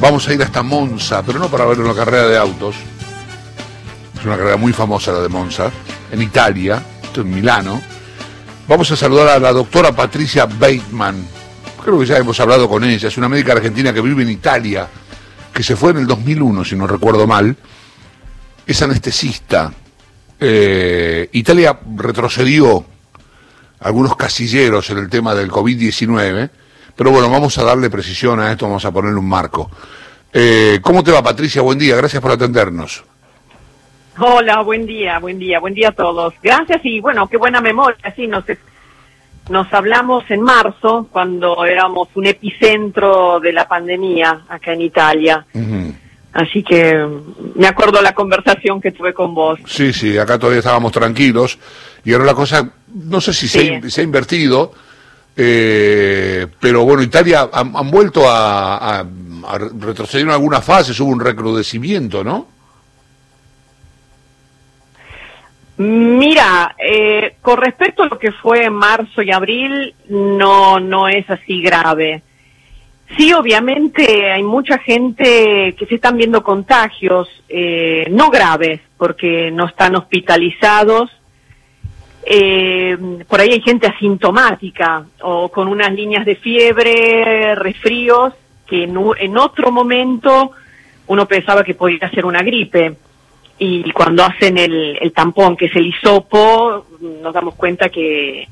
Vamos a ir hasta Monza, pero no para ver una carrera de autos. Es una carrera muy famosa la de Monza, en Italia, esto en Milano. Vamos a saludar a la doctora Patricia Bateman. Creo que ya hemos hablado con ella. Es una médica argentina que vive en Italia, que se fue en el 2001, si no recuerdo mal. Es anestesista. Eh, Italia retrocedió algunos casilleros en el tema del COVID-19 pero bueno, vamos a darle precisión a esto, vamos a ponerle un marco. Eh, ¿Cómo te va, Patricia? Buen día, gracias por atendernos. Hola, buen día, buen día, buen día a todos. Gracias y bueno, qué buena memoria, sí, nos, nos hablamos en marzo, cuando éramos un epicentro de la pandemia acá en Italia. Así que me acuerdo la conversación que tuve con vos. Sí, sí, acá todavía estábamos tranquilos y ahora la cosa, no sé si se ha invertido, eh, pero bueno, Italia han, vuelto a, retroceder en algunas fases, hubo un recrudecimiento, ¿no? Mira, eh, con respecto a lo que fue en marzo y abril, no, no es así grave. Sí, obviamente hay mucha gente que se están viendo contagios, eh, no graves, porque no están hospitalizados, eh, por ahí hay gente asintomática o con unas líneas de fiebre, resfríos, que en, otro momento uno pensaba que podía ser una gripe. Y cuando hacen el, tampón, que es el hisopo, nos damos cuenta que,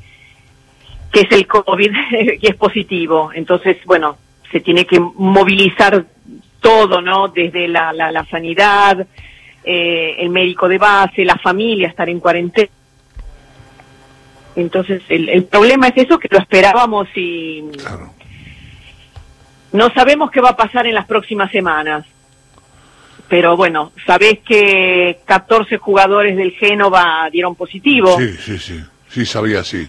que es el COVID y es positivo. Entonces, bueno, se tiene que movilizar todo, ¿no? Desde la, la, sanidad, eh, el médico de base, la familia, estar en cuarentena entonces, el, problema es eso, que lo esperábamos y no sabemos qué va a pasar en las próximas semanas. Pero bueno, sabés que 14 jugadores del Génova dieron positivo. Sí, sí, sí, sí, sabía, sí.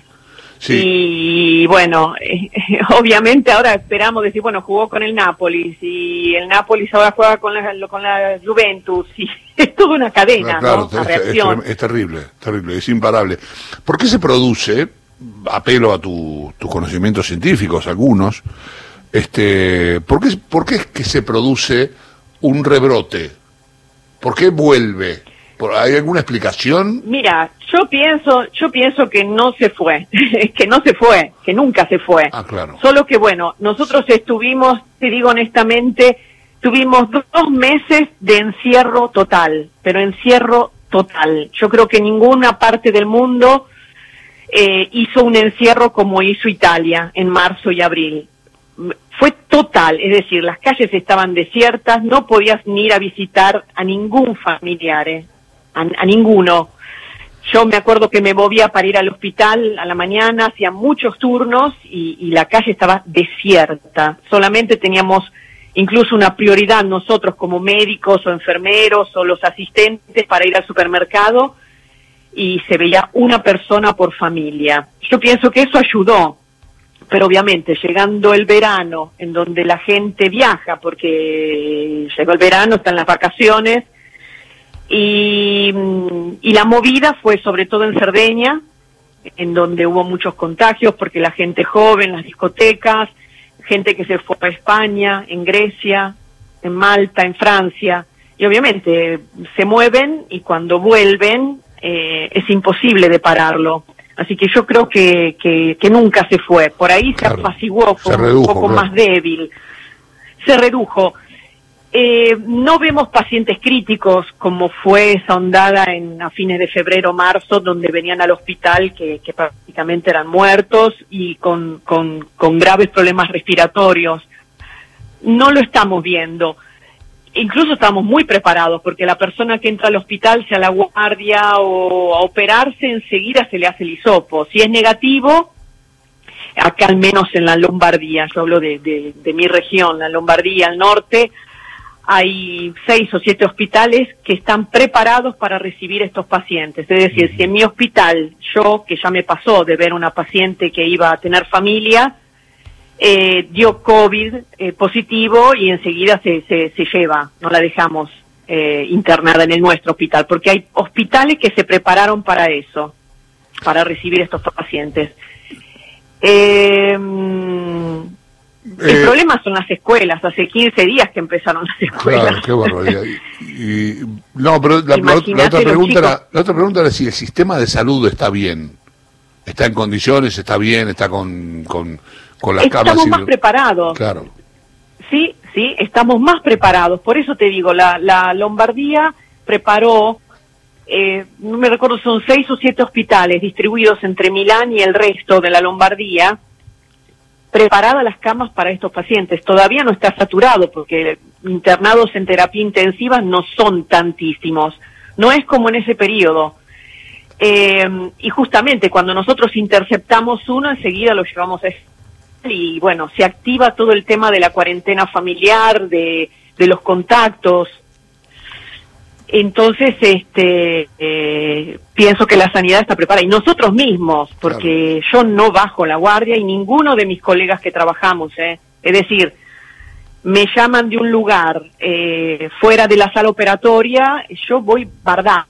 Y bueno, obviamente ahora esperamos decir, bueno, jugó con el Nápoles y el Nápoles ahora juega con la, con la Juventus y es toda una cadena, ¿no? Es, terrible, terrible, es imparable. ¿Por qué se produce, apelo a tus conocimientos científicos, algunos, este, ¿por qué, ¿por qué es que se produce un rebrote? ¿Por qué vuelve? ¿Hay alguna explicación? Mira, yo pienso, yo pienso que no se fue, que no se fue, que nunca se fue. Ah, claro. Solo que bueno, nosotros estuvimos, te digo honestamente, tuvimos dos meses de encierro total, pero encierro total. Yo creo que ninguna parte del mundo eh, hizo un encierro como hizo Italia en marzo y abril. Fue total, es decir, las calles estaban desiertas, no podías ni ir a visitar a ningún familiar. Eh a, ninguno. Yo me acuerdo que me movía para ir al hospital a la mañana, hacía muchos turnos y, la calle estaba desierta. Solamente teníamos incluso una prioridad nosotros como médicos o enfermeros o los asistentes para ir al supermercado y se veía una persona por familia. Yo pienso que eso ayudó, pero obviamente llegando el verano en donde la gente viaja, porque llegó el verano, están las vacaciones, y, y la movida fue sobre todo en Cerdeña, en donde hubo muchos contagios porque la gente joven, las discotecas, gente que se fue a España, en Grecia, en Malta, en Francia, y obviamente se mueven y cuando vuelven eh, es imposible de pararlo. Así que yo creo que, que, nunca se fue. Por ahí se apaciguó, fue un poco más débil. Se redujo. Eh, no vemos pacientes críticos como fue esa ondada en, a fines de febrero, marzo, donde venían al hospital que, prácticamente eran muertos y con, con, graves problemas respiratorios. No lo estamos viendo. Incluso estamos muy preparados porque la persona que entra al hospital, sea la guardia o a operarse, enseguida se le hace el hisopo. Si es negativo, acá al menos en la Lombardía, yo hablo de, de, de mi región, la Lombardía, al norte, hay seis o siete hospitales que están preparados para recibir estos pacientes. Es decir, si en mi hospital, yo, que ya me pasó de ver una paciente que iba a tener familia, eh, dio COVID eh, positivo y enseguida se, se, lleva, no la dejamos eh, internada en el nuestro hospital, porque hay hospitales que se prepararon para eso, para recibir estos pacientes. El Eh, problema son las escuelas, hace 15 días que empezaron las escuelas. Claro, qué barbaridad. Y- y- no, pero la, la- la Imagínate otra pregunta era, la otra pregunta era si el sistema de salud está bien. Está en condiciones, está bien, está con, con, con las camas. Estamos y- más preparados. Claro. Sí, sí, estamos más preparados. Por eso te digo, la, la Lombardía preparó, eh, no me recuerdo, son seis o siete hospitales distribuidos entre Milán y el resto de la Lombardía, preparadas las camas para estos pacientes. Todavía no está saturado porque internados en terapia intensiva no son tantísimos. No es como en ese periodo. Eh, y justamente cuando nosotros interceptamos uno, enseguida lo llevamos a y bueno, se activa todo el tema de la cuarentena familiar, de, de los contactos. Entonces, este, eh, pienso que la sanidad está preparada. Y nosotros mismos, porque yo no bajo la guardia y ninguno de mis colegas que trabajamos, ¿eh? es decir, me llaman de un lugar eh, fuera de la sala operatoria, yo voy bardá,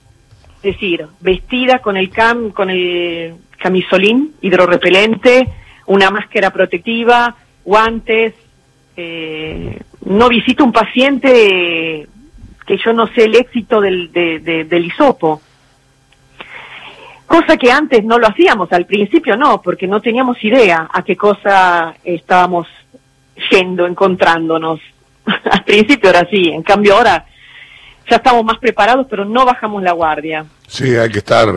es decir, vestida con el cam, con el camisolín hidrorrepelente, una máscara protectiva, guantes, eh, no visito un paciente que yo no sé el éxito del, de- de- del hisopo. Cosa que antes no lo hacíamos, al principio no, porque no teníamos idea a qué cosa estábamos yendo, encontrándonos. al principio era así, en cambio ahora ya estamos más preparados, pero no bajamos la guardia. Sí, hay que estar,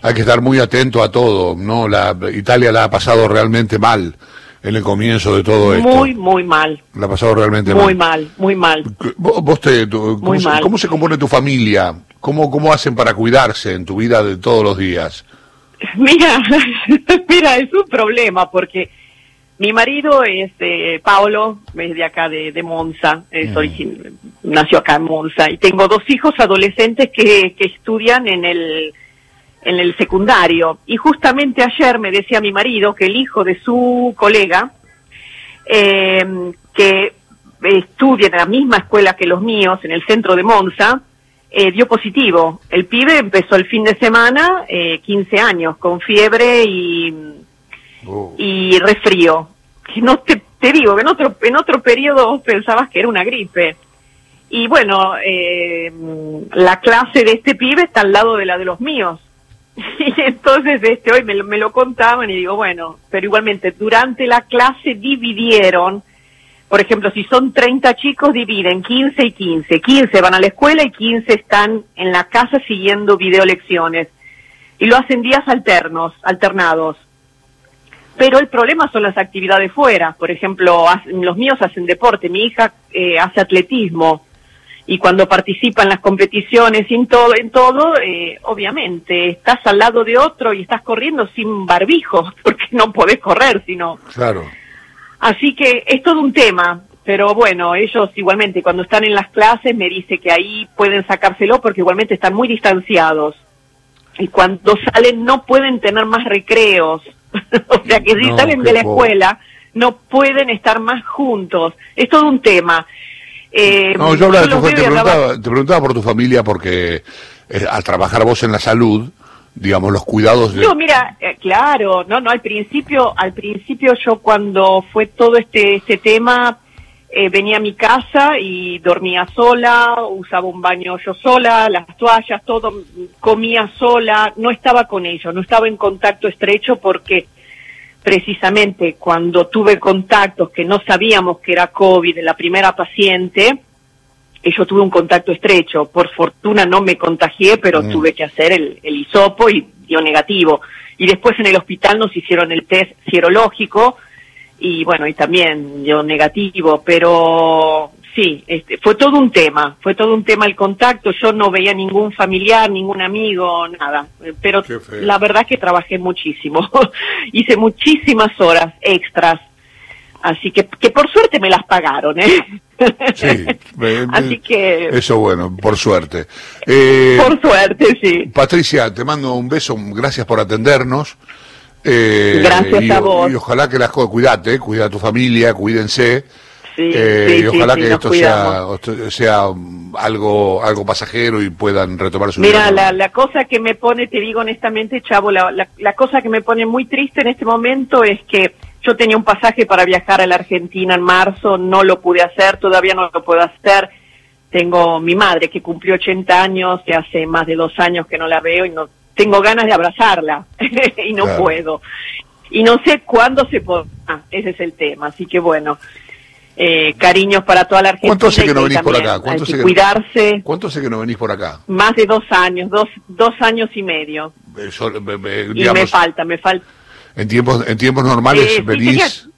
hay que estar muy atento a todo, ¿no? La Italia la ha pasado realmente mal en el comienzo de todo esto. Muy, muy mal, La ha pasado realmente muy mal, muy mal. ¿Vos, vos te, ¿cómo, Muy se, mal. cómo se compone tu familia? ¿Cómo, ¿Cómo hacen para cuidarse en tu vida de todos los días? Mira, mira, es un problema porque mi marido es eh, Paolo, es de acá de, de Monza, es origin- nació acá en Monza y tengo dos hijos adolescentes que, que estudian en el en el secundario y justamente ayer me decía mi marido que el hijo de su colega eh, que estudia en la misma escuela que los míos en el centro de Monza eh, dio positivo. El pibe empezó el fin de semana, eh, 15 años, con fiebre y, Oh. y resfrío. Que No te, te digo que en otro, en otro periodo pensabas que era una gripe. Y bueno, eh, la clase de este pibe está al lado de la de los míos. Y entonces este hoy me lo, me lo contaban y digo, bueno, pero igualmente durante la clase dividieron, por ejemplo, si son 30 chicos, dividen 15 y 15. 15 van a la escuela y 15 están en la casa siguiendo videolecciones. Y lo hacen días alternos, alternados. Pero el problema son las actividades fuera. Por ejemplo, los míos hacen deporte, mi hija eh, hace atletismo y cuando participa en las competiciones y en todo, en todo eh, obviamente estás al lado de otro y estás corriendo sin barbijo porque no podés correr, sino Claro. Así que es todo un tema, pero bueno, ellos igualmente cuando están en las clases me dice que ahí pueden sacárselo porque igualmente están muy distanciados. Y cuando salen no pueden tener más recreos. o sea que si No, salen de la escuela no pueden estar más juntos. Es todo un tema. Eh, No, yo hablaba de tu, te, preguntaba, te preguntaba por tu familia porque eh, al trabajar vos en la salud, digamos, los cuidados de... No, mira, eh, claro, no, no, al principio, al principio yo cuando fue todo este, este tema, eh, venía a mi casa y dormía sola, usaba un baño yo sola, las toallas, todo, mm, comía sola, no estaba con ellos, no estaba en contacto estrecho porque precisamente cuando tuve contactos que no sabíamos que era COVID de la primera paciente, eh, yo tuve un contacto estrecho. Por fortuna no me contagié, pero Mm. tuve que hacer el, el hisopo y dio negativo. Y después en el hospital nos hicieron el test serológico y bueno, y también dio negativo, pero sí, este, fue todo un tema, fue todo un tema el contacto. Yo no veía ningún familiar, ningún amigo, nada. Eh, Pero la verdad que trabajé muchísimo. Hice muchísimas horas extras. Así que, que por suerte me las pagaron, ¿eh? Sí, Así que, Eso bueno, por suerte. Eh, por suerte, sí. Patricia, te mando un beso, gracias por atendernos. Eh, Gracias y, a vos. Y ojalá que las cosas, cuídate, cuida a tu familia, cuídense. Sí, eh, sí, ojalá sí, que esto sea, um, algo, algo pasajero y puedan retomar su Mira, la, la cosa que me pone, te digo honestamente, Chavo, la, la, la cosa que me pone muy triste en este momento es que Yo tenía un pasaje para viajar a la Argentina en marzo, no lo pude hacer, todavía no lo puedo hacer. Tengo mi madre que cumplió 80 años, que hace más de dos años que no la veo y no tengo ganas de abrazarla y no Claro. puedo. Y no sé cuándo se podrá, ese es el tema. Así que bueno, eh, cariños para toda la Argentina. ¿Cuánto hace que no venís por acá? ¿Cuánto hace que cuidarse. ¿Cuánto hace que no venís por acá? Más de dos años, dos, dos años y medio. Eh, yo, eh, eh, Y me falta, me falta. en tiempos en tiempos normales Eh, sí, venís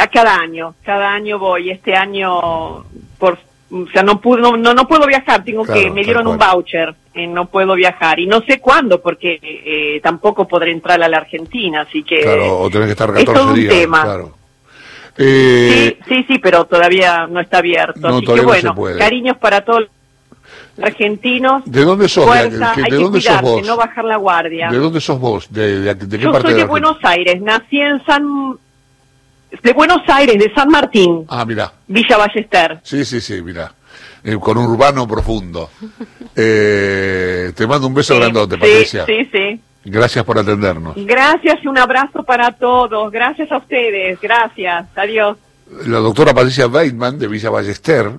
A cada año, cada año voy. Este año, por, o sea, no puedo, no, no, no puedo viajar. Tengo Claro, que, me dieron un voucher, eh, no puedo viajar y no sé cuándo porque eh, tampoco podré entrar a la Argentina, así que claro, o tenés que estar es 14 todo un días, tema. claro. Eh, sí, sí, sí, pero todavía no está abierto. No, así que no se bueno, puede. cariños para todos los argentinos. ¿De dónde sos? Fuerza, ¿De, de- dónde sos cuidarse, vos? no bajar la guardia. ¿De dónde sos vos? ¿De, de- qué Yo parte soy de Buenos Aires, nací en San... De Buenos Aires, de San Martín, Ah, mira. Villa Ballester. Sí, sí, sí, mira. Eh, con urbano profundo. Eh, te mando un beso Sí, grandote, sí, Patricia. Sí, sí. Gracias por atendernos. Gracias y un abrazo para todos. Gracias a ustedes. Gracias. Adiós. La doctora Patricia Weidman, de Villa Ballester,